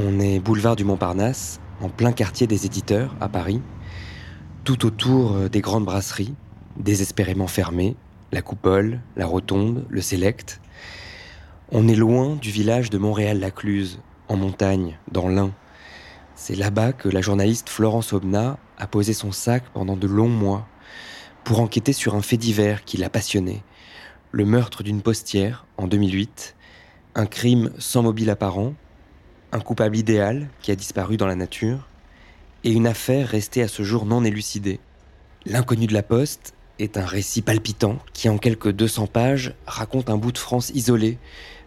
On est boulevard du Montparnasse, en plein quartier des éditeurs, à Paris. Tout autour euh, des grandes brasseries, désespérément fermées, la coupole, la rotonde, le select. On est loin du village de Montréal-Lacluse, en montagne, dans l'Ain. C'est là-bas que la journaliste Florence Obna a posé son sac pendant de longs mois pour enquêter sur un fait divers qui l'a passionné. Le meurtre d'une postière en 2008, un crime sans mobile apparent, un coupable idéal qui a disparu dans la nature, et une affaire restée à ce jour non élucidée. L'inconnu de la poste est un récit palpitant qui, en quelques 200 pages, raconte un bout de France isolé,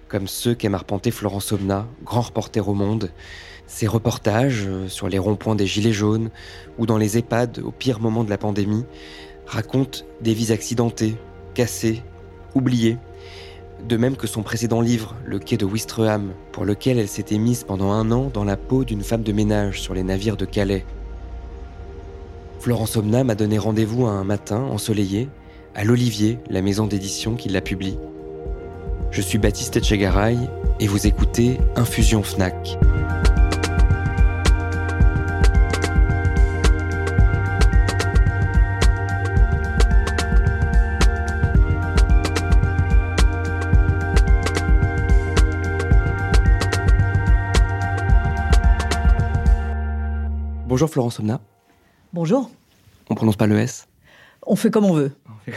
comme ceux qu'aime arpenter Florence Omna, grand reporter au monde. Ses reportages euh, sur les ronds-points des Gilets jaunes ou dans les EHPAD au pire moment de la pandémie racontent des vies accidentées, cassées, oubliées. De même que son précédent livre, Le quai de Wistreham, pour lequel elle s'était mise pendant un an dans la peau d'une femme de ménage sur les navires de Calais. Florence Omna m'a donné rendez-vous un matin ensoleillé à l'Olivier, la maison d'édition qui la publie. Je suis Baptiste Etchegaray et vous écoutez Infusion Fnac. Bonjour Florence Omna. Bonjour. On prononce pas le S On fait comme on veut.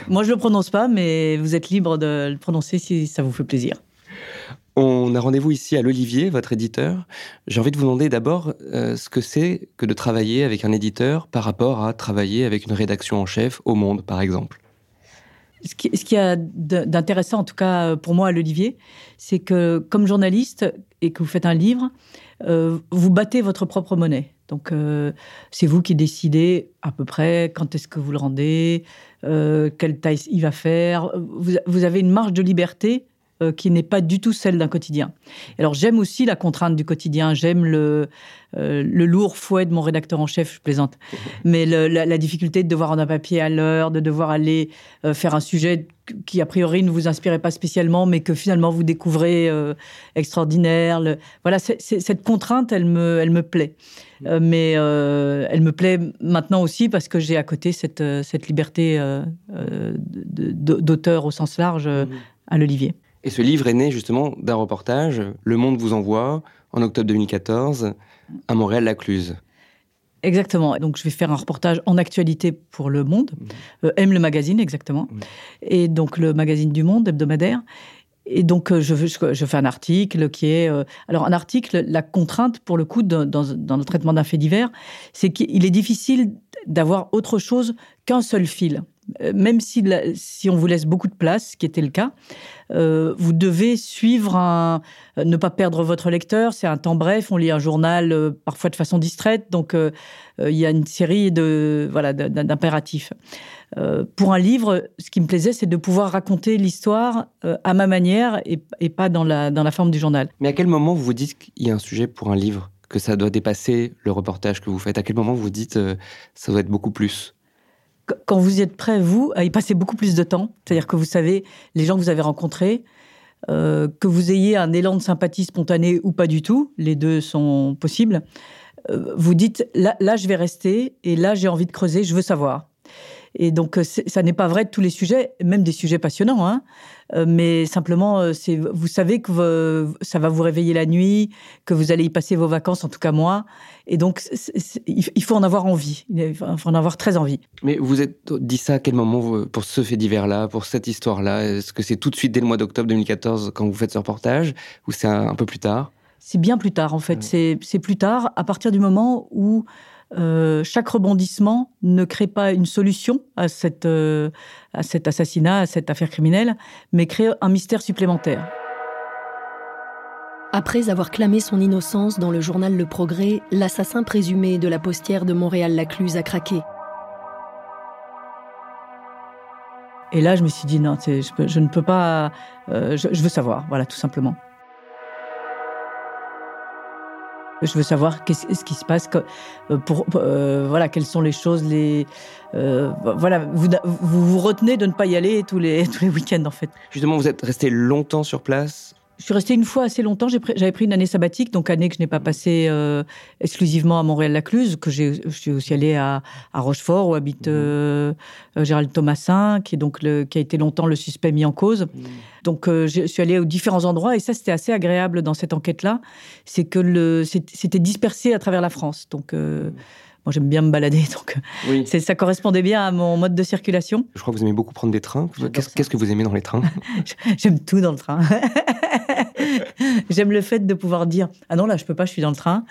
Moi, je le prononce pas, mais vous êtes libre de le prononcer si ça vous fait plaisir. On a rendez-vous ici à l'Olivier, votre éditeur. J'ai envie de vous demander d'abord euh, ce que c'est que de travailler avec un éditeur par rapport à travailler avec une rédaction en chef au Monde, par exemple. Ce qui, ce qui a d'intéressant, en tout cas pour moi à l'Olivier, c'est que comme journaliste et que vous faites un livre, euh, vous battez votre propre monnaie. Donc, euh, c'est vous qui décidez à peu près quand est-ce que vous le rendez, euh, quelle taille il va faire. Vous, avez une marge de liberté euh, qui n'est pas du tout celle d'un quotidien. Alors, j'aime aussi la contrainte du quotidien. J'aime le, le lourd fouet de mon rédacteur en chef, je plaisante. Mais la, difficulté de devoir en un papier à l'heure, de devoir aller faire un sujet qui, a priori, ne vous inspirait pas spécialement, mais que finalement vous découvrez extraordinaire. voilà, cette contrainte, elle me, elle me plaît. Euh, mais euh, elle me plaît maintenant aussi parce que j'ai à côté cette, euh, cette liberté d'auteur au sens large mhm. à l'Olivier. Et ce livre est né justement d'un reportage, Le Monde vous envoie, en octobre 2014, à Montréal-Lacluse. Exactement. Donc, je vais faire un reportage en actualité pour Le Monde, mhm. Aime le magazine, exactement. Mhm. Et donc, le magazine du Monde hebdomadaire. Et donc, euh, je, je, fais un article qui est... Euh, alors, un article, la contrainte, pour le coup, dans, dans, le traitement d'un fait divers, c'est qu'il est difficile d'avoir autre chose qu'un seul fil. Euh, même si, on vous laisse beaucoup de place, ce qui était le cas, euh, vous devez suivre un, ne pas perdre votre lecteur. C'est un temps bref. On lit un journal euh, parfois de façon distraite, donc il y a une série de voilà d'impératifs. pour un livre, ce qui me plaisait, c'est de pouvoir raconter l'histoire à ma manière et, et, pas dans la dans la forme du journal. Mais à quel moment vous vous dites qu'il y a un sujet pour un livre, que ça doit dépasser le reportage que vous faites? À quel moment vous vous dites ça doit être beaucoup plus? Quand vous êtes prêt, vous, à y passer beaucoup plus de temps, c'est-à-dire que vous savez les gens que vous avez rencontrés, euh, que vous ayez un élan de sympathie spontané ou pas du tout, les deux sont possibles, euh, vous dites là, là, je vais rester et là, j'ai envie de creuser, je veux savoir. Et donc, ça n'est pas vrai de tous les sujets, même des sujets passionnants, hein, euh, mais simplement, euh, c'est, vous savez que ça va vous réveiller la nuit, que vous allez y passer vos vacances, en tout cas moi. Et donc, il faut en avoir envie, il faut en avoir très envie. Mais vous êtes dit ça à quel moment pour ce fait divers-là, pour cette histoire-là? Est-ce que c'est tout de suite dès le mois d'octobre 2014 quand vous faites ce reportage, ou c'est un, peu plus tard? C'est bien plus tard, en fait. C'est, c'est plus tard, à partir du moment où euh, chaque rebondissement ne crée pas une solution à, cette, euh, à cet assassinat, à cette affaire criminelle, mais crée un mystère supplémentaire. Après avoir clamé son innocence dans le journal Le Progrès, l'assassin présumé de la postière de Montréal-Lacluse a craqué. Et là, je me suis dit, non, je, ne peux pas, euh, je veux savoir, voilà, tout simplement. Je veux savoir qu'est-ce qui se passe, euh, pour, euh, voilà, quelles sont les choses, les, euh, voilà, vous, vous, vous retenez de ne pas y aller tous les tous les week-ends en fait. Justement, vous êtes resté longtemps sur place je suis restée une fois assez longtemps. J'avais pris une année sabbatique, donc année que je n'ai pas passée euh, exclusivement à Montréal-Lacluse, que je suis aussi allée à, Rochefort où habite euh, euh, Gérald Thomasin, qui est donc le, qui a été longtemps le suspect mis en cause. Mmh. Donc je suis allée aux différents endroits et ça c'était assez agréable dans cette enquête-là, c'est que c'était dispersé à travers la France. Donc mmh. Moi, j'aime bien me balader, donc oui. ça correspondait bien à mon mode de circulation. Je crois que vous aimez beaucoup prendre des trains. Qu'est-ce que vous aimez dans les trains? J'aime tout dans le train. J'aime le fait de pouvoir dire ah non là je peux pas, je suis dans le train.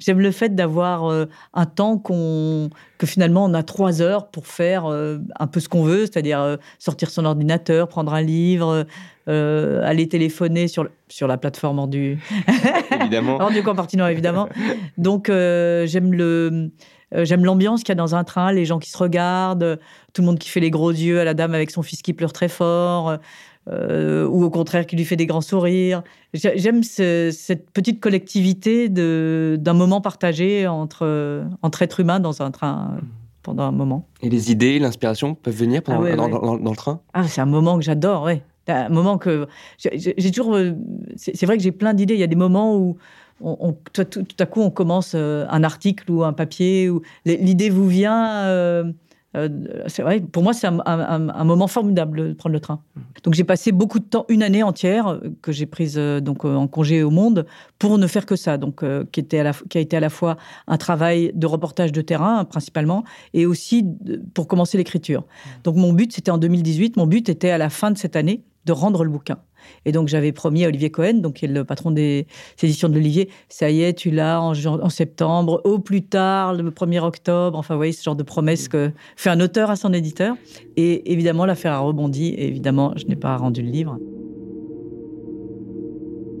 J'aime le fait d'avoir euh, un temps qu'on que finalement on a trois heures pour faire euh, un peu ce qu'on veut, c'est-à-dire euh, sortir son ordinateur, prendre un livre, aller téléphoner sur sur la plateforme hors du évidemment hors du compartiment évidemment. Donc j'aime le J'aime l'ambiance qu'il y a dans un train, les gens qui se regardent, tout le monde qui fait les gros yeux à la dame avec son fils qui pleure très fort. Euh, ou au contraire qui lui fait des grands sourires. J'aime cette petite collectivité d'un moment partagé entre, entre êtres humains dans un train euh, pendant un moment. Et les idées, l'inspiration peuvent venir pendant, ah dans, le train? Ah, c'est un moment que j'adore, oui. Un moment que j'ai toujours. Euh, c'est vrai que j'ai plein d'idées. Il y a des moments où on, tout, à coup on commence un article ou un papier où l'idée vous vient. Euh, c'est vrai, pour moi, c'est un, moment formidable de prendre le train. Donc j'ai passé beaucoup de temps, une année entière euh, que j'ai prise euh, donc en congé au monde pour ne faire que ça. Donc qui était qui a été à la fois un travail de reportage de terrain principalement et aussi pour commencer l'écriture. Donc mon but, c'était en 2018. Mon but était à la fin de cette année de rendre le bouquin. Et donc, j'avais promis à Olivier Cohen, donc qui est le patron des éditions de l'Olivier, ça y est, tu l'as en, septembre, au plus tard, le 1er octobre. Enfin, vous voyez, ce genre de promesse que fait un auteur à son éditeur. Et évidemment, l'affaire a rebondi. Et évidemment, je n'ai pas rendu le livre.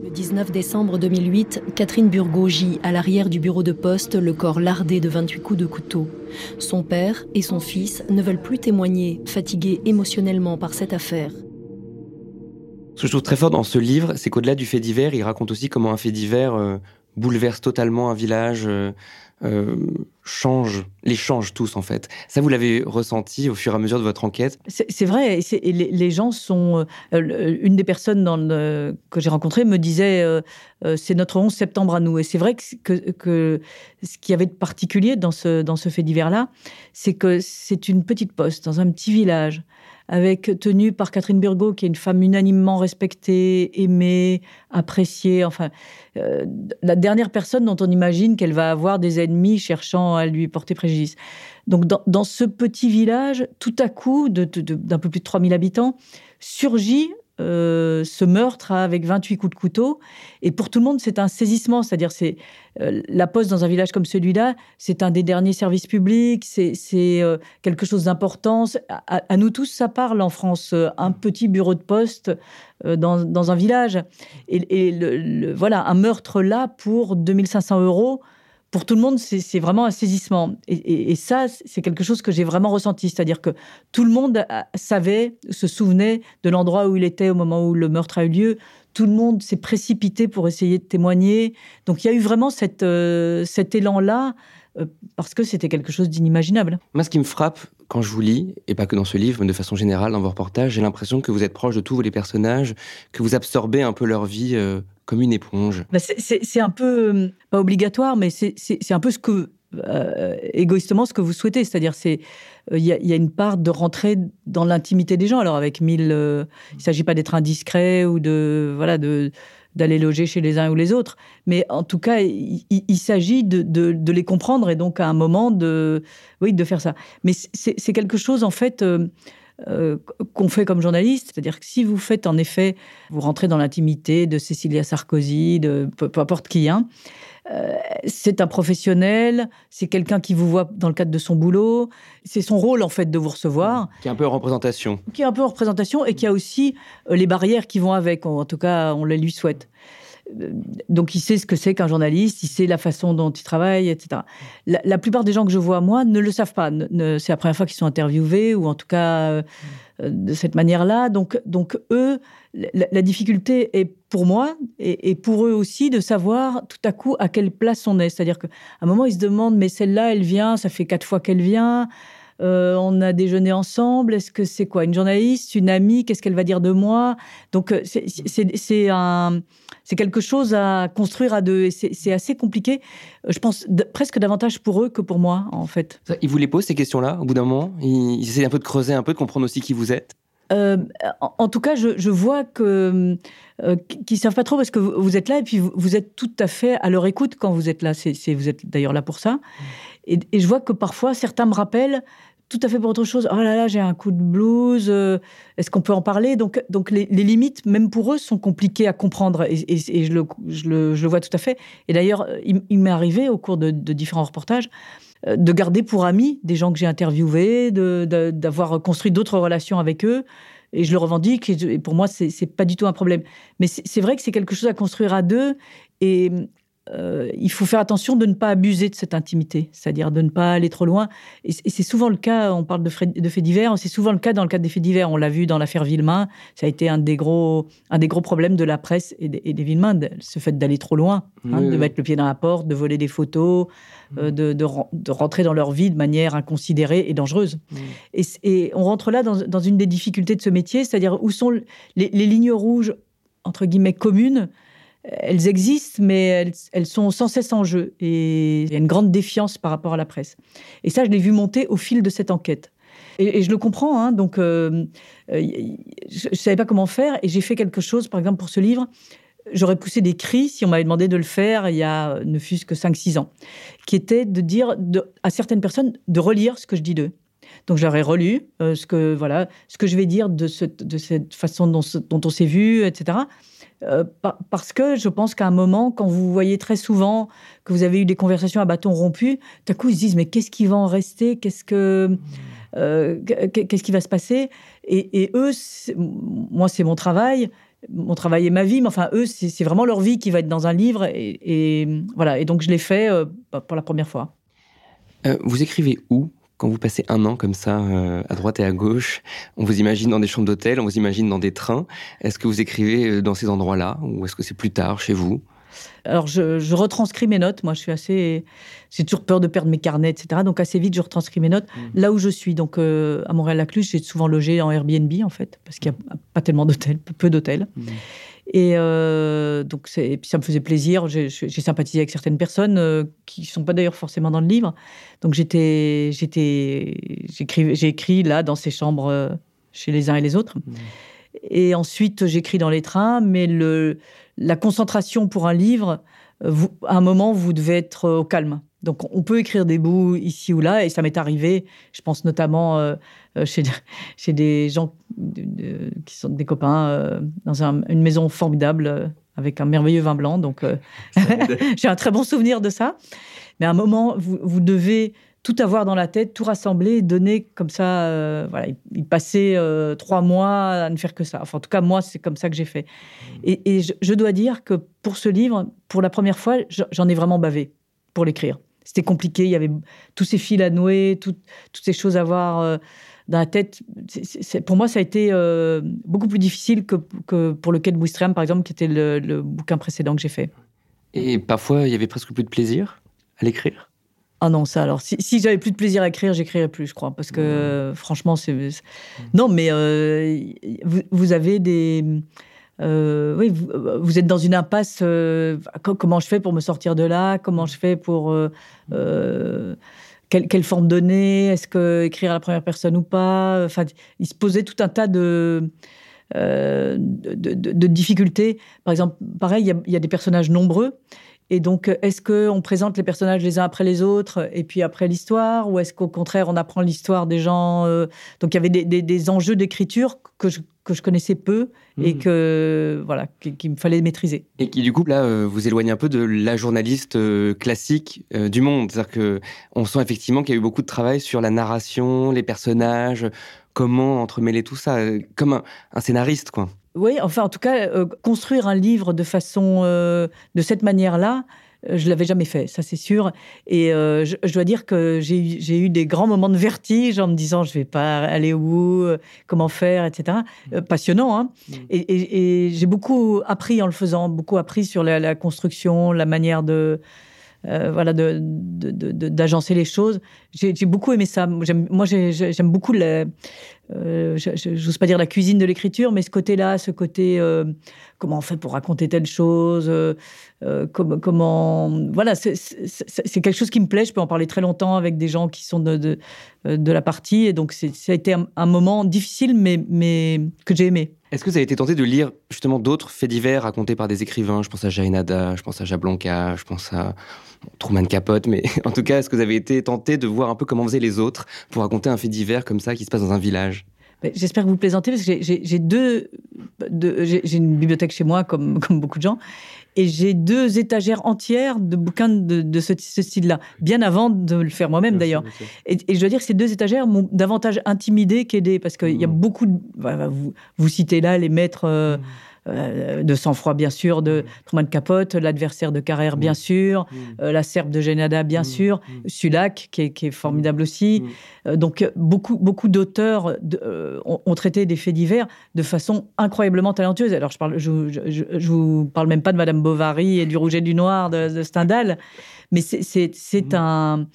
Le 19 décembre 2008, Catherine Burgot gît à l'arrière du bureau de poste, le corps lardé de 28 coups de couteau. Son père et son fils ne veulent plus témoigner, fatigués émotionnellement par cette affaire. Ce que je trouve très fort dans ce livre, c'est qu'au-delà du fait divers, il raconte aussi comment un fait divers euh, bouleverse totalement un village, euh, euh, change, les change tous en fait. Ça, vous l'avez ressenti au fur et à mesure de votre enquête? C'est vrai. Et, les, gens sont. une des personnes dans que j'ai rencontrées me disait c'est notre 11 septembre à nous. Et c'est vrai que, que, ce qu'il y avait de particulier dans ce, dans ce fait divers-là, c'est que c'est une petite poste dans un petit village avec tenue par Catherine Burgot, qui est une femme unanimement respectée, aimée, appréciée. Enfin, euh, la dernière personne dont on imagine qu'elle va avoir des ennemis cherchant à lui porter préjudice. Donc, dans, ce petit village, tout à coup, d'un peu plus de 3000 habitants, surgit euh, ce meurtre avec 28 coups de couteau. Et pour tout le monde, c'est un saisissement. C'est-à-dire, c'est euh, la poste dans un village comme celui-là, c'est un des derniers services publics, c'est euh, quelque chose d'important. À, nous tous, ça parle en France. Un petit bureau de poste dans, un village. Et, voilà, un meurtre là pour 2500 euros pour tout le monde, c'est vraiment un saisissement. Et, ça, c'est quelque chose que j'ai vraiment ressenti. C'est-à-dire que tout le monde savait, se souvenait de l'endroit où il était au moment où le meurtre a eu lieu. Tout le monde s'est précipité pour essayer de témoigner. Donc il y a eu vraiment euh, cet élan-là euh, parce que c'était quelque chose d'inimaginable. Moi, ce qui me frappe quand je vous lis, et pas que dans ce livre, mais de façon générale dans vos reportages, j'ai l'impression que vous êtes proche de tous les personnages, que vous absorbez un peu leur vie euh, comme une éponge. Bah, c'est un peu, euh, pas obligatoire, mais c'est un peu ce que, égoïstement, ce que vous souhaitez. C'est-à-dire, c'est il y, a une part de rentrer dans l'intimité des gens. Alors, avec mille, il ne s'agit pas d'être indiscret ou de, voilà, de d'aller loger chez les uns ou les autres. Mais en tout cas, il, s'agit de, les comprendre et donc à un moment de, oui, de faire ça. Mais c'est quelque chose en fait. Euh, euh, qu'on fait comme journaliste, c'est-à-dire que si vous faites en effet, vous rentrez dans l'intimité de Cécilia Sarkozy, de peu, importe qui, hein, euh, c'est un professionnel, c'est quelqu'un qui vous voit dans le cadre de son boulot, c'est son rôle en fait de vous recevoir. Qui est un peu en représentation. Qui est un peu en représentation et qui a aussi les barrières qui vont avec, en tout cas on les lui souhaite donc il sait ce que c'est qu'un journaliste, il sait la façon dont il travaille, etc. La, plupart des gens que je vois, moi, ne le savent pas. c'est la première fois qu'ils sont interviewés, ou en tout cas euh, de cette manière-là. Donc, donc eux, la, difficulté est pour moi, et, pour eux aussi, de savoir tout à coup à quelle place on est. C'est-à-dire qu'à un moment, ils se demandent, mais celle-là, elle vient, ça fait quatre fois qu'elle vient. on a déjeuné ensemble. Est-ce que c'est quoi? Une journaliste, une amie Qu'est-ce qu'elle va dire de moi? Donc, c'est un c'est quelque chose à construire à deux. C'est assez compliqué, je pense, presque davantage pour eux que pour moi, en fait. Ils vous les posent, ces questions-là, au bout d'un moment? Ils, essaient un peu de creuser, un peu de comprendre aussi qui vous êtes? Euh, en, tout cas, je, vois que euh, qu'ils savent pas trop parce que vous, êtes là et puis vous, êtes tout à fait à leur écoute quand vous êtes là. C'est, vous êtes d'ailleurs là pour ça. Et, et, je vois que parfois certains me rappellent tout à fait pour autre chose. Oh là là, j'ai un coup de blues. Euh, est-ce qu'on peut en parler? Donc, donc les, limites, même pour eux, sont compliquées à comprendre. Et, je, le, je, le, je, le, vois tout à fait. Et d'ailleurs, il, m'est arrivé au cours de, différents reportages euh, de garder pour amis des gens que j'ai interviewés, d'avoir construit d'autres relations avec eux. Et je le revendique. Et, pour moi, c'est pas du tout un problème. Mais c'est vrai que c'est quelque chose à construire à deux. Et euh, il faut faire attention de ne pas abuser de cette intimité, c'est-à-dire de ne pas aller trop loin. Et, c'est souvent le cas, on parle de, faits divers, c'est souvent le cas dans le cadre des faits divers. On l'a vu dans l'affaire Villemain, ça a été un des gros, un des gros problèmes de la presse et des, et des Villemain, ce fait d'aller trop loin, hein, de mettre le pied dans la porte, de voler des photos, euh, de, de, rentrer dans leur vie de manière inconsidérée et dangereuse. Et, on rentre là dans, une des difficultés de ce métier, c'est-à-dire où sont les, les lignes rouges, entre guillemets, communes elles existent, mais elles, sont sans cesse en jeu. Et il y a une grande défiance par rapport à la presse. Et ça, je l'ai vu monter au fil de cette enquête. Et, je le comprends, hein, donc euh, euh, je ne savais pas comment faire, et j'ai fait quelque chose, par exemple, pour ce livre. J'aurais poussé des cris si on m'avait demandé de le faire il y a ne fût-ce que 5-6 ans, qui était de dire à certaines personnes de relire ce que je dis d'eux. Donc j'aurais relu euh, ce que voilà ce que je vais dire de, de cette façon dont, on s'est vu, etc. Euh, parce que je pense qu'à un moment, quand vous voyez très souvent que vous avez eu des conversations à bâton rompu, d'un coup ils se disent mais qu'est-ce qui va en rester? Qu'est-ce que euh, qu'est-ce qui va se passer? Et, eux, moi c'est mon travail, mon travail et ma vie, mais enfin eux c'est vraiment leur vie qui va être dans un livre et, voilà. Et donc je l'ai fait euh, pour la première fois. vous écrivez où? Quand vous passez un an comme ça, euh, à droite et à gauche, on vous imagine dans des chambres d'hôtel, on vous imagine dans des trains. Est-ce que vous écrivez euh, dans ces endroits-là ou est-ce que c'est plus tard chez vous? Alors, je, retranscris mes notes. Moi, je suis assez. J'ai toujours peur de perdre mes carnets, etc. Donc, assez vite, je retranscris mes notes mmh. là où je suis. Donc, euh, à Montréal-la-Cluse, j'ai souvent logé en Airbnb, en fait, parce qu'il n'y a pas tellement d'hôtels, peu d'hôtels. Mmh. Et euh, donc, puis ça me faisait plaisir. J'ai sympathisé avec certaines personnes euh, qui ne sont pas d'ailleurs forcément dans le livre. Donc, j'étais, j'étais, j'ai écrit là, dans ces chambres, euh, chez les uns et les autres. Mmh. Et ensuite, j'écris dans les trains, mais le, la concentration pour un livre, vous, à un moment, vous devez être au calme. Donc, on peut écrire des bouts ici ou là, et ça m'est arrivé. Je pense notamment euh, euh, chez, chez des gens qui sont des copains euh, dans une maison formidable avec un merveilleux vin blanc. Donc, j'ai un très bon souvenir de ça. Mais à un moment, vous, vous, devez tout avoir dans la tête, tout rassembler, donner comme ça. voilà, il passait trois mois à ne faire que ça. Enfin, en tout cas, moi, c'est comme ça que j'ai fait. Et, je dois dire que pour ce livre, pour la première fois, j'en ai vraiment bavé pour l'écrire c'était compliqué. Il y avait tous ces fils à nouer, toutes ces choses à voir euh, dans la tête. pour moi, ça a été euh, beaucoup plus difficile que, que, pour le Quai de Bouistreham, par exemple, qui était le, bouquin précédent que j'ai fait. Et parfois, il y avait presque plus de plaisir à l'écrire? Ah non, ça alors. Si, j'avais plus de plaisir à écrire, j'écrirais plus, je crois. Parce que franchement, c'est. Non, mais euh, vous, avez des. Euh, oui, euh, vous, êtes dans une impasse. Euh, comment je fais pour me sortir de là? Comment je fais pour quelle, forme donner? Est-ce que écrire à la première personne ou pas? Enfin, il se posait tout un tas de de, difficultés. Par exemple, pareil, il y, a, des personnages nombreux. Et donc, est-ce qu'on présente les personnages les uns après les autres et puis après l'histoire Ou est-ce qu'au contraire, on apprend l'histoire des gens Donc, il y avait des, des enjeux d'écriture que je que je connaissais peu et hmm. que voilà qu'il me fallait maîtriser. Et qui du coup là euh, vous éloigne un peu de la journaliste euh, classique euh, du monde, c'est-à-dire que on sent effectivement qu'il y a eu beaucoup de travail sur la narration, les personnages, comment entremêler tout ça, comme un, scénariste quoi. Oui, enfin en tout cas construire un livre de façon de cette manière-là. Je l'avais jamais fait, ça c'est sûr. Et euh, je, dois dire que j'ai eu des grands moments de vertige en me disant je vais pas aller où, euh, comment faire, etc. Euh, passionnant, hein. Mm. Et, j'ai beaucoup appris en le faisant, beaucoup appris sur la, construction, la manière de voilà, d'agencer de, les choses. J'ai beaucoup aimé ça. Moi, j'aime beaucoup les, euh, j'ose pas dire la cuisine de l'écriture, mais ce côté-là, ce côté euh, comment on fait pour raconter telle chose, euh, comment, voilà, c'est quelque chose qui me plaît. Je peux en parler très longtemps avec des gens qui sont de, de, la partie, et donc ça a été un, moment difficile, mais, mais que j'ai aimé. Est-ce que vous avez été tenté de lire justement d'autres faits divers racontés par des écrivains? Je pense à Jainada, je pense à Jablonka, je pense à Truman Capote, mais en tout cas, est-ce que vous avez été tenté de voir un peu comment faisaient les autres pour raconter un fait divers comme ça qui se passe dans un village? J'espère que vous plaisantez parce que j'ai deux, une bibliothèque chez moi comme beaucoup de gens et j'ai deux étagères entières de bouquins de, ce, style-là, bien avant de le faire moi-même d'ailleurs. Et, je dois dire que ces deux étagères m'ont davantage intimidé qu'aidé parce qu'il y a mmh. beaucoup de, vous, vous, citez là les maîtres. Euh, mmh. Euh, de sang-froid, bien sûr, de mm. Truman Capote, l'adversaire de Carrère, bien mm. sûr, mm. Euh, la serbe de Genada, bien sûr, Sulac, qui est, formidable aussi. Euh, donc, beaucoup, beaucoup d'auteurs ont, traité des faits divers de façon incroyablement talentueuse. Alors, je ne je, vous parle même pas de Madame Bovary et du Rouge et du Noir de, de Stendhal, mais c'est mmh. un,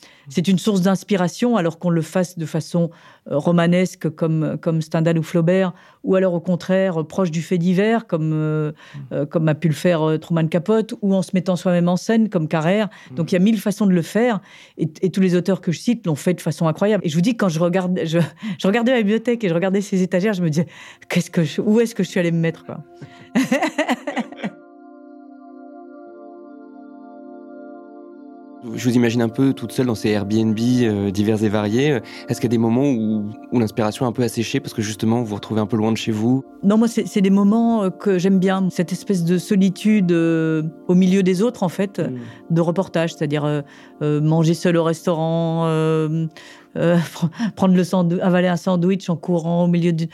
une source d'inspiration, alors qu'on le fasse de façon euh, romanesque comme, comme Stendhal ou Flaubert, ou alors au contraire euh, proche du fait divers, comme, euh, mmh. comme a pu le faire Truman Capote, ou en se mettant soi-même en scène, comme Carrère. Mmh. Donc il y a mille façons de le faire, et, tous les auteurs que je cite l'ont fait de façon incroyable. Et je vous dis, quand je, regarde, je, je regardais la bibliothèque et je regardais ces étagères, je me disais, qu'est-ce que où est-ce que je suis allée me mettre quoi? Je vous imagine un peu toute seule dans ces Airbnb euh, divers et variés. Est-ce qu'il y a des moments où, l'inspiration est un peu asséchée parce que justement vous vous retrouvez un peu loin de chez vous? Non, moi c'est des moments euh, que j'aime bien, cette espèce de solitude euh, au milieu des autres en fait, mm. de reportage, c'est-à-dire manger seul au restaurant, euh, prendre le sandwich, avaler un sandwich en courant au milieu du.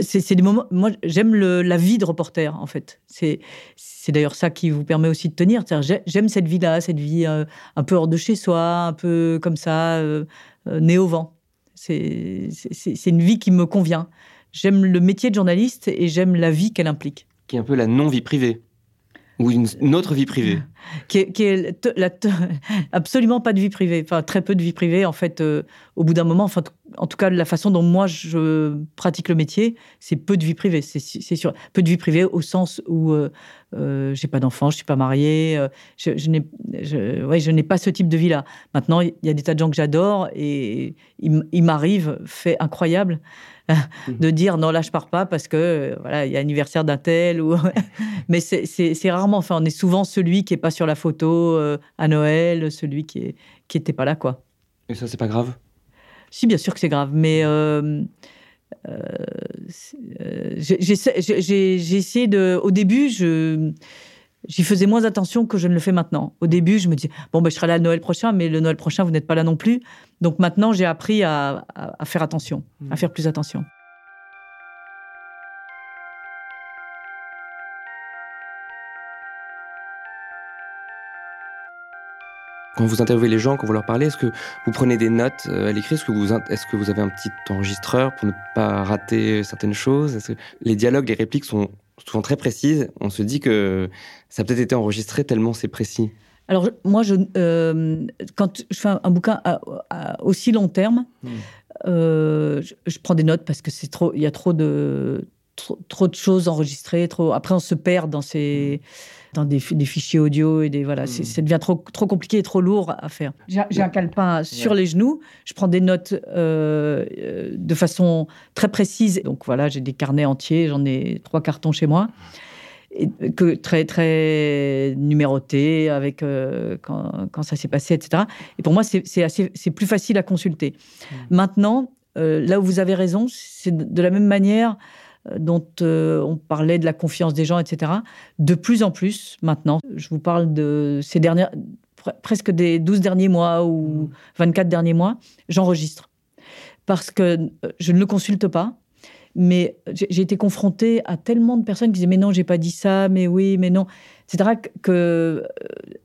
C'est des moments. Moi, j'aime la vie de reporter, en fait. C'est d'ailleurs ça qui vous permet aussi de tenir. J'aime cette vie-là, cette vie euh, un peu hors de chez soi, un peu comme ça, euh, né au vent. C'est une vie qui me convient. J'aime le métier de journaliste et j'aime la vie qu'elle implique. Qui est un peu la non-vie privée. Ou une, autre vie privée Qui est, absolument pas de vie privée, enfin très peu de vie privée en fait. Euh, au bout d'un moment, enfin, en tout cas la façon dont moi je pratique le métier, c'est peu de vie privée, c'est sûr. Peu de vie privée au sens où euh, euh j'ai pas d'enfant, je suis pas mariée, euh, je, n'ai, je pas ce type de vie là. Maintenant, il y a des tas de gens que j'adore et il m'arrive, fait incroyable, de dire non là je pars pas parce que euh, voilà il y a anniversaire d'un tel ou mais c'est rarement enfin on est souvent celui qui est pas sur la photo euh, à Noël celui qui est qui était pas là quoi. Et ça c'est pas grave? Si bien sûr que c'est grave mais euh, j'ai essayé de au début je j'y faisais moins attention que je ne le fais maintenant. Au début, je me disais, bon, ben, je serai là le Noël prochain, mais le Noël prochain, vous n'êtes pas là non plus. Donc maintenant, j'ai appris à, faire attention, à mmh. faire plus attention. Quand vous interviewez les gens, quand vous leur parlez, est-ce que vous prenez des notes euh, à l'écrit? Est-ce que, vous, est que vous avez un petit enregistreur pour ne pas rater certaines choses? Que Les dialogues, les répliques sont souvent très précises. On se dit que ça a peut-être été enregistré tellement c'est précis. Alors, moi, je, euh, quand je fais un, bouquin à, aussi long terme, hmm. euh, je, prends des notes parce que c'est trop, il y a trop de, trop, de choses enregistrées. Trop, après, on se perd dans ces. Dans des, fichiers audio et des voilà, hmm. ça devient trop trop compliqué et trop lourd à faire. J'ai un calepin sur les genoux, je prends des notes euh, de façon très précise. Donc voilà, j'ai des carnets entiers, j'en ai trois cartons chez moi que très très numéroté avec euh, quand, quand, ça s'est passé, etc. Et pour moi, c'est assez c'est plus facile à consulter. Mmh. Maintenant, euh, là où vous avez raison, c'est de la même manière euh, dont on parlait de la confiance des gens, etc. De plus en plus maintenant, je vous parle de ces dernières presque des 12 derniers mois ou 24 mmh. derniers mois, j'enregistre parce que je ne le consulte pas mais j'ai été confrontée à tellement de personnes qui disaient mais non, j'ai pas dit ça, mais oui, mais non, etc. Que euh,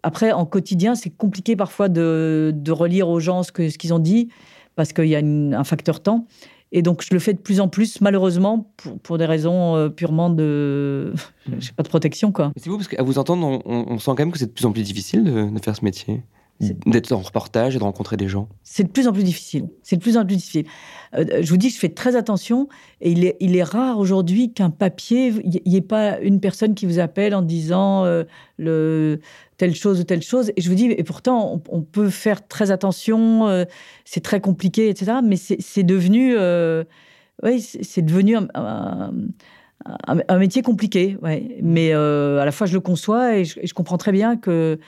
après, en quotidien, c'est compliqué parfois de, de, relire aux gens ce qu'ils ce ont dit parce qu'il y a un facteur temps. Et donc, je le fais de plus en plus, malheureusement, pour, pour des raisons euh, purement de, je sais pas, de protection, quoi. C'est vous parce qu'à vous entendre, on, sent quand même que c'est de plus en plus difficile de, de faire ce métier. d'être en reportage et de rencontrer des gens C'est de plus en plus difficile. C'est de plus en plus difficile. Euh, je vous dis, je fais très attention et il est, il est rare aujourd'hui qu'un papier, il n'y ait pas une personne qui vous appelle en disant euh, le, telle chose ou telle chose. Et je vous dis, et pourtant, on, peut faire très attention, euh, c'est très compliqué, etc. Mais c'est devenu, oui, c'est devenu un, un, métier compliqué. Ouais. Mais à la fois, je le conçois et je comprends très bien que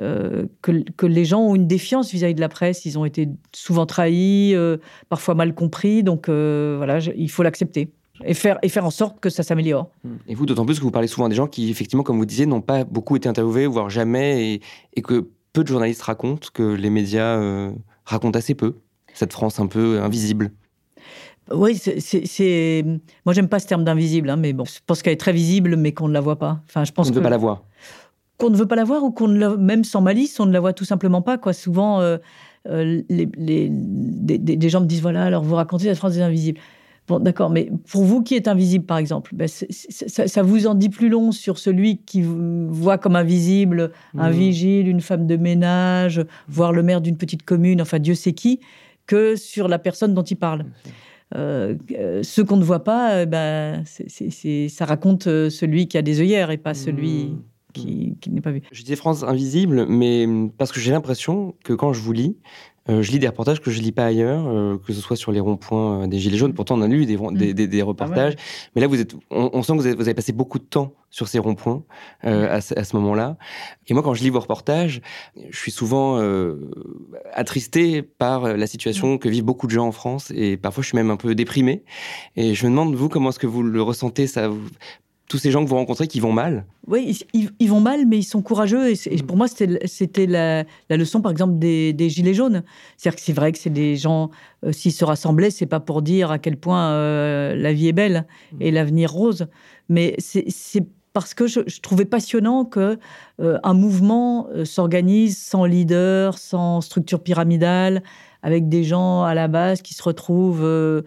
euh, que, les gens ont une défiance vis-à-vis de la presse. Ils ont été souvent trahis, euh, parfois mal compris. Donc euh, voilà, il faut l'accepter et faire, et faire en sorte que ça s'améliore. Mmh. Et vous, d'autant plus que vous parlez souvent des gens qui, effectivement, comme vous disiez, n'ont pas beaucoup été interviewés, voire jamais, et, que peu de journalistes racontent, que les médias racontent assez peu, cette France un peu invisible. Oui, c'est. Moi, j'aime pas ce terme d'invisible, hein, mais bon, je pense qu'elle est très visible, mais qu'on ne la voit pas. Enfin, je pense on ne veut pas la voir qu'on ne veut pas la voir ou qu'on ne même sans malice, on ne la voit tout simplement pas. Quoi. Souvent, euh, euh, les, des, gens me disent voilà, alors vous racontez la France des invisibles. Bon, d'accord, mais pour vous qui êtes invisible, par exemple, ben ça, vous en dit plus long sur celui qui voit comme invisible un mmh. vigile, une femme de ménage, voire le maire d'une petite commune, enfin Dieu sait qui, que sur la personne dont il parle. Euh, ce qu'on ne voit pas, ben, ça raconte celui qui a des œillères et pas celui mmh qui, n'est pas vu. Je dis France invisible, mais parce que j'ai l'impression que quand je vous lis, euh, je lis des reportages que je lis pas ailleurs, euh, que ce soit sur les ronds-points euh, des Gilets jaunes. Pourtant, on a lu des, des, des, reportages. Mais là, vous êtes, on, sent que vous avez, passé beaucoup de temps sur ces ronds-points à, ce moment-là. Et moi, quand je lis vos reportages, je suis souvent attristé par la situation que vivent beaucoup de gens en France. Et parfois, je suis même un peu déprimé. Et je me demande, vous, comment est-ce que vous le ressentez? Ça tous ces gens que vous rencontrez qui vont mal Oui, ils, vont mal, mais ils sont courageux. Et, pour moi, c'était la, leçon, par exemple, des, Gilets jaunes. C'est-à-dire que c'est vrai que c'est des gens, euh, s'ils se rassemblaient, c'est pas pour dire à quel point euh, la vie est belle et l'avenir rose. Mais c'est parce que je, trouvais passionnant que euh, un mouvement s'organise sans leader, sans structure pyramidale, avec des gens à la base qui se retrouvent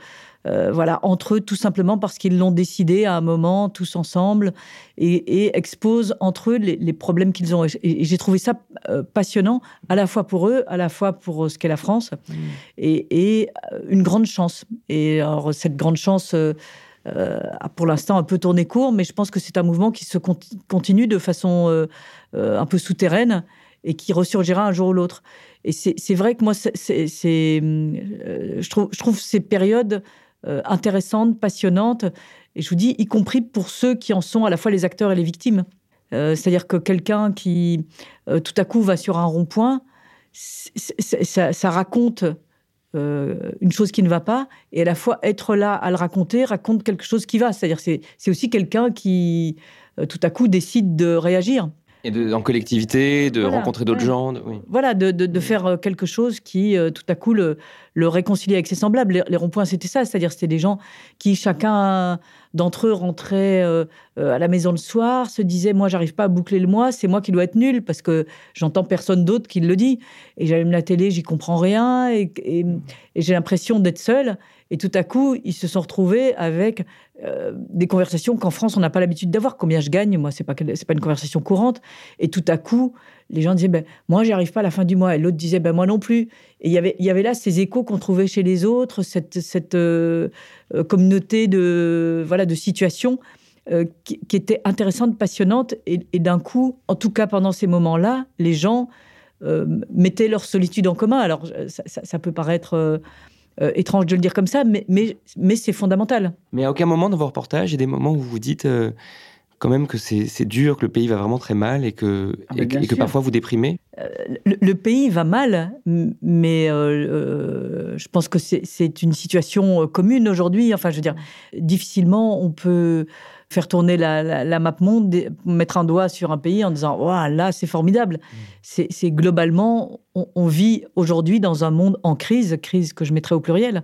euh, voilà, entre eux, tout simplement parce qu'ils l'ont décidé à un moment, tous ensemble, et, exposent entre eux les, problèmes qu'ils ont. Et, j'ai trouvé ça euh, passionnant, à la fois pour eux, à la fois pour euh, ce qu'est la France, mmh. et, une grande chance. Et alors, cette grande chance a pour l'instant un peu tourné court, mais je pense que c'est un mouvement qui se continue de façon un peu souterraine et qui ressurgira un jour ou l'autre. Et c'est vrai que moi, c'est, je, trouve, je trouve ces périodes euh, intéressante, passionnante, et je vous dis, y compris pour ceux qui en sont à la fois les acteurs et les victimes. Euh, c'est-à-dire que quelqu'un qui euh, tout à coup va sur un rond-point, ça, raconte une chose qui ne va pas, et à la fois être là à le raconter raconte quelque chose qui va. C'est-à-dire c'est aussi quelqu'un qui tout à coup décide de réagir. Et de, en collectivité, de rencontrer d'autres gens. Voilà, de, de, faire quelque chose qui, tout à coup, le, le réconcilier avec ses semblables. Les, ronds-points, c'était ça, c'est-à-dire c'était des gens qui, chacun d'entre eux, rentrait euh, euh, à la maison le soir, se disait Moi, j'arrive pas à boucler le mois, c'est moi qui dois être nul, parce que j'entends personne d'autre qui le dit. Et j'allume la télé, j'y comprends rien, et, j'ai l'impression d'être seul. Et tout à coup, ils se sont retrouvés avec euh, des conversations qu'en France, on n'a pas l'habitude d'avoir. Combien je gagne Moi, c'est pas, c'est pas une conversation courante. Et tout à coup, les gens disaient ben, Moi, j'y arrive pas à la fin du mois. Et l'autre disait ben, Moi non plus. Et y il y avait là ces échos qu'on trouvait chez les autres, cette, cette euh, euh, communauté de, voilà, de situations euh, qui, était intéressante, passionnante. Et, d'un coup, en tout cas pendant ces moments-là, les gens mettaient leur solitude en commun. Alors, ça, peut paraître. étrange de le dire comme ça, mais, mais, mais c'est fondamental. Mais à aucun moment dans vos reportages, il y a des moments où vous vous dites quand même que c'est dur, que le pays va vraiment très mal et que, ah, et, que parfois vous déprimez euh, le, pays va mal, mais euh, euh, je pense que c'est une situation commune aujourd'hui. Enfin, je veux dire, difficilement on peut faire tourner la, map monde, mettre un doigt sur un pays en disant wow, là c'est formidable. Mm. C'est globalement, on vit aujourd'hui dans un monde en crise, crise que je mettrais au pluriel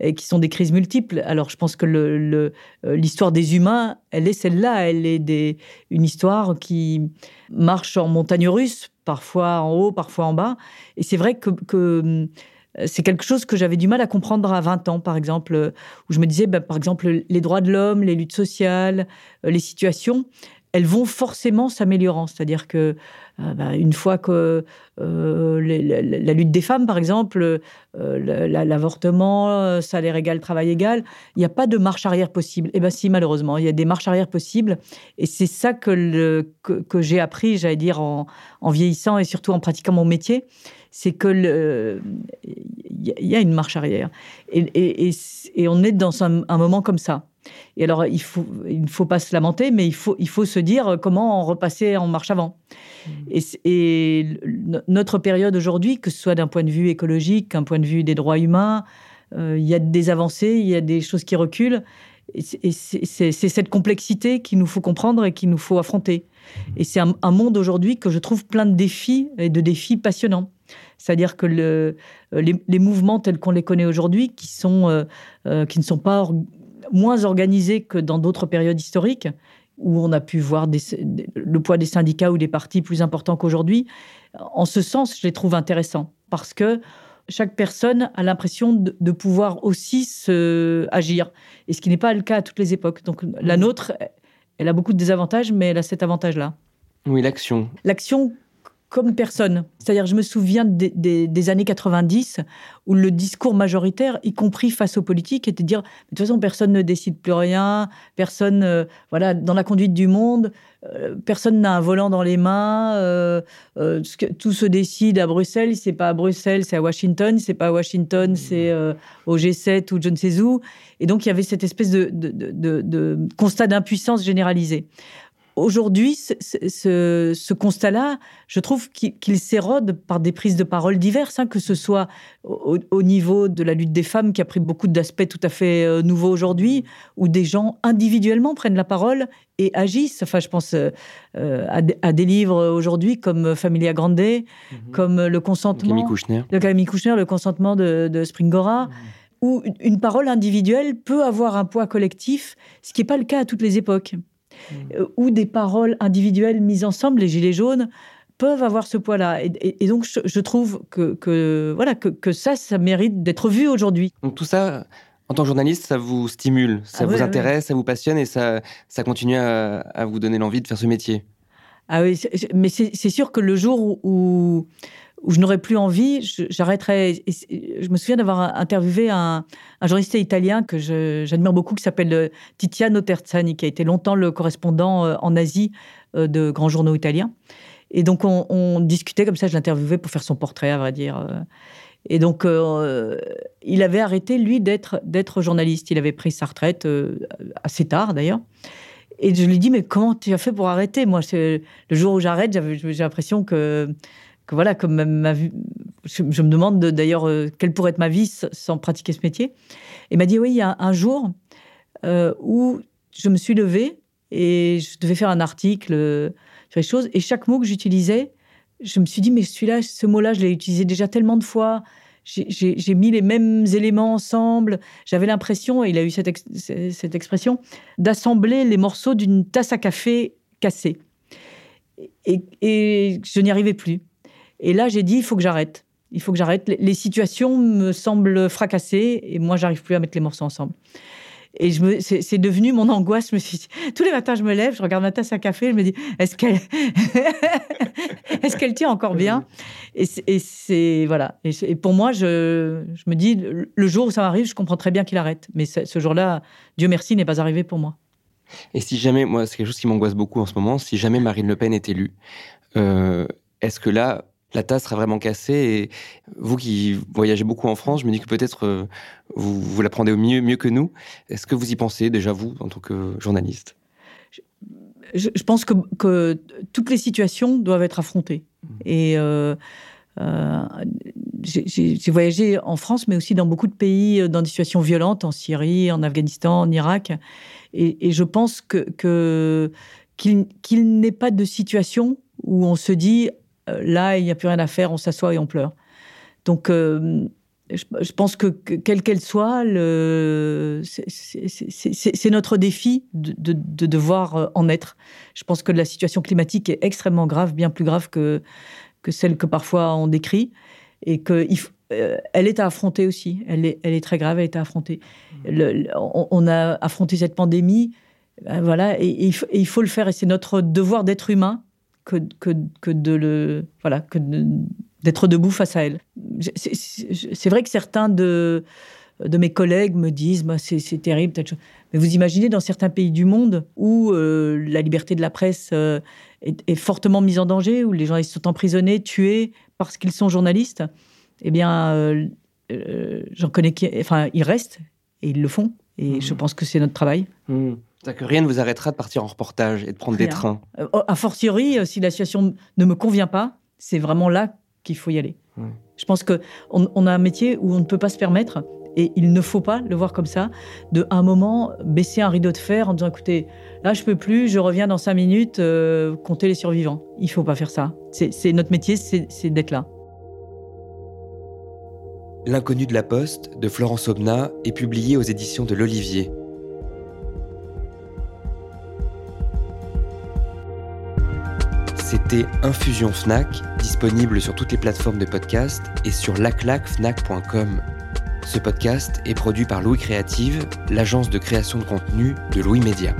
et qui sont des crises multiples. Alors, je pense que euh, l'histoire des humains, elle est celle-là. Elle est des, une histoire qui marche en montagne russe, parfois en haut, parfois en bas. Et c'est vrai que, euh, c'est quelque chose que j'avais du mal à comprendre à 20 ans, par exemple, où je me disais, ben, par exemple, les droits de l'homme, les luttes sociales, euh, les situations, elles vont forcément s'améliorant. C'est-à-dire que euh, bah, une fois que euh, la, lutte des femmes, par exemple, euh, l'avortement, salaire égal, travail égal, il n'y a pas de marche arrière possible. Eh bien si, malheureusement, il y a des marches arrière possibles. Et c'est ça que, que, j'ai appris, j'allais dire, en, vieillissant et surtout en pratiquant mon métier, c'est que il y a une marche arrière. Et, et, on est dans un moment comme ça. Et alors, il, faut, il ne faut pas se lamenter, mais il faut, il faut se dire comment en repasser en marche avant. Mmh. Et, notre période aujourd'hui, que ce soit d'un point de vue écologique, d'un point de vue des droits humains, euh, il y a des avancées, il y a des choses qui reculent. Et c'est cette complexité qu'il nous faut comprendre et qu'il nous faut affronter. Et c'est un, monde aujourd'hui que je trouve plein de défis et de défis passionnants. C'est-à-dire que le, les, mouvements tels qu'on les connaît aujourd'hui, qui, sont, euh, euh, qui ne sont pas moins organisé que dans d'autres périodes historiques où on a pu voir le poids des syndicats ou des partis plus importants qu'aujourd'hui. En ce sens, je les trouve intéressants parce que chaque personne a l'impression de, pouvoir aussi se agir, et ce qui n'est pas le cas à toutes les époques. Donc la mmh. nôtre, elle a beaucoup de désavantages, mais elle a cet avantage-là. Oui, l'action. L'action comme personne. C'est-à-dire, je me souviens des, années 90 où le discours majoritaire, y compris face aux politiques, était de dire de toute façon, personne ne décide plus rien, personne, euh, voilà, dans la conduite du monde, euh, personne n'a un volant dans les mains, euh, tout se décide à Bruxelles, c'est pas à Bruxelles, c'est à Washington, c'est pas à Washington, c'est au G7 ou je ne sais où. Et donc, il y avait cette espèce de, de constat d'impuissance généralisée aujourd'hui, ce, constat-là, je trouve qu'il s'érode par des prises de parole diverses, hein, que ce soit au, niveau de la lutte des femmes, qui a pris beaucoup d'aspects tout à fait euh, nouveaux aujourd'hui, où des gens individuellement prennent la parole et agissent. Enfin, je pense euh, à, des livres aujourd'hui comme Familia Grande, mhm. comme Le consentement. Camille Kouchner. De Camille Kouchner, Le consentement de, Springora. Mhm. où une parole individuelle peut avoir un poids collectif, ce qui n'est pas le cas à toutes les époques. Euh, ou des paroles individuelles mises ensemble, les gilets jaunes peuvent avoir ce poids-là. Et, donc, je, trouve que, voilà, que, ça, ça mérite d'être vu aujourd'hui. Donc tout ça, en tant que journaliste, ça vous stimule, ça ah vous intéresse, ça vous passionne et ça, ça continue à, vous donner l'envie de faire ce métier? Ah oui, mais c'est sûr que le jour où, où je n'aurais plus envie, j'arrêterais. Je me souviens d'avoir interviewé un, journaliste italien que j'admire beaucoup, qui s'appelle euh, Tiziano Terzani, qui a été longtemps le correspondant euh, en Asie euh, de grands journaux italiens. Et donc, on, discutait comme ça, je l'interviewais pour faire son portrait, à vrai dire. Et donc, il avait arrêté, lui, d'être journaliste. Il avait pris sa retraite assez tard, d'ailleurs. Et je lui dis, mais comment tu as fait pour arrêter? Moi, le jour où j'arrête, j'ai l'impression que que voilà, comme ma vie, je, me demande d'ailleurs euh, quelle pourrait être ma vie sans pratiquer ce métier. Et m'a dit oui, il y a un jour euh, où je me suis levée et je devais faire un article euh, sur les choses et chaque mot que j'utilisais, je me suis dit mais celui-là, ce mot-là, je l'ai utilisé déjà tellement de fois. J'ai mis les mêmes éléments ensemble. J'avais l'impression, et il a eu cette, expression, d'assembler les morceaux d'une tasse à café cassée. Et je n'y arrivais plus. Et là, j'ai dit, il faut que j'arrête. Il faut que j'arrête. Les situations me semblent fracassées et moi, j'arrive plus à mettre les morceaux ensemble. Et c'est, devenu mon angoisse. Je me tous les matins, je me lève, je regarde ma tasse à café, je me dis, est-ce qu'elle, est-ce qu'elle tient encore bien? Et c'est, voilà. Et, pour moi, je, je, me dis, le jour où ça m'arrive, je comprends très bien qu'il arrête. Mais ce jour-là, Dieu merci, n'est pas arrivé pour moi. Et si jamais, moi, c'est quelque chose qui m'angoisse beaucoup en ce moment, si jamais Marine Le Pen est élue, euh, est-ce que là, la tasse sera vraiment cassée. Et vous qui voyagez beaucoup en France, je me dis que peut-être euh, vous, vous l'apprendrez au mieux, mieux que nous. Est-ce que vous y pensez déjà, vous, en tant que journaliste? Je, pense que, toutes les situations doivent être affrontées. Mmh. Et euh, euh, j'ai voyagé en France, mais aussi dans beaucoup de pays, dans des situations violentes, en Syrie, en Afghanistan, en Irak. Et, je pense que qu'il n'ait pas de situation où on se dit là, il n'y a plus rien à faire, on s'assoit et on pleure. Donc, euh, je, pense que, quelle qu'elle soit, c'est notre défi de, devoir euh, en être. Je pense que la situation climatique est extrêmement grave, bien plus grave que, que celle que parfois on décrit, et qu'elle est à affronter aussi. Elle est, elle est très grave, elle est à affronter. on, a affronté cette pandémie Ben voilà, et, il faut le faire, et c'est notre devoir d'être humain que, que, que, de le voilà que d'être debout face à elle. C'est vrai que certains de de mes collègues me disent bah, c'est terrible, Mais vous imaginez dans certains pays du monde où euh, la liberté de la presse euh, est, fortement mise en danger, où les gens ils sont emprisonnés, tués parce qu'ils sont journalistes. Eh bien, euh, j'en connais qui, enfin, ils restent et ils le font. Et je mmh. pense que c'est notre travail. Mmh. C'est-à-dire que rien ne vous arrêtera de partir en reportage et de prendre des trains. a fortiori, si la situation ne me convient pas, c'est vraiment là qu'il faut y aller. Je pense qu'on on a un métier où on ne peut pas se permettre et il ne faut pas le voir comme ça, de un moment baisser un rideau de fer en disant écoutez, là je peux plus, je reviens dans cinq minutes, euh, compter les survivants. Il faut pas faire ça. C'est notre métier, c'est d'être là. L'inconnu de la Poste de Florence Obna est publié aux éditions de l'Olivier. C'était Infusion Fnac, disponible sur toutes les plateformes de podcast et sur laclacfnac.com. Ce podcast est produit par Louis Créative, l'agence de création de contenu de Louis Média.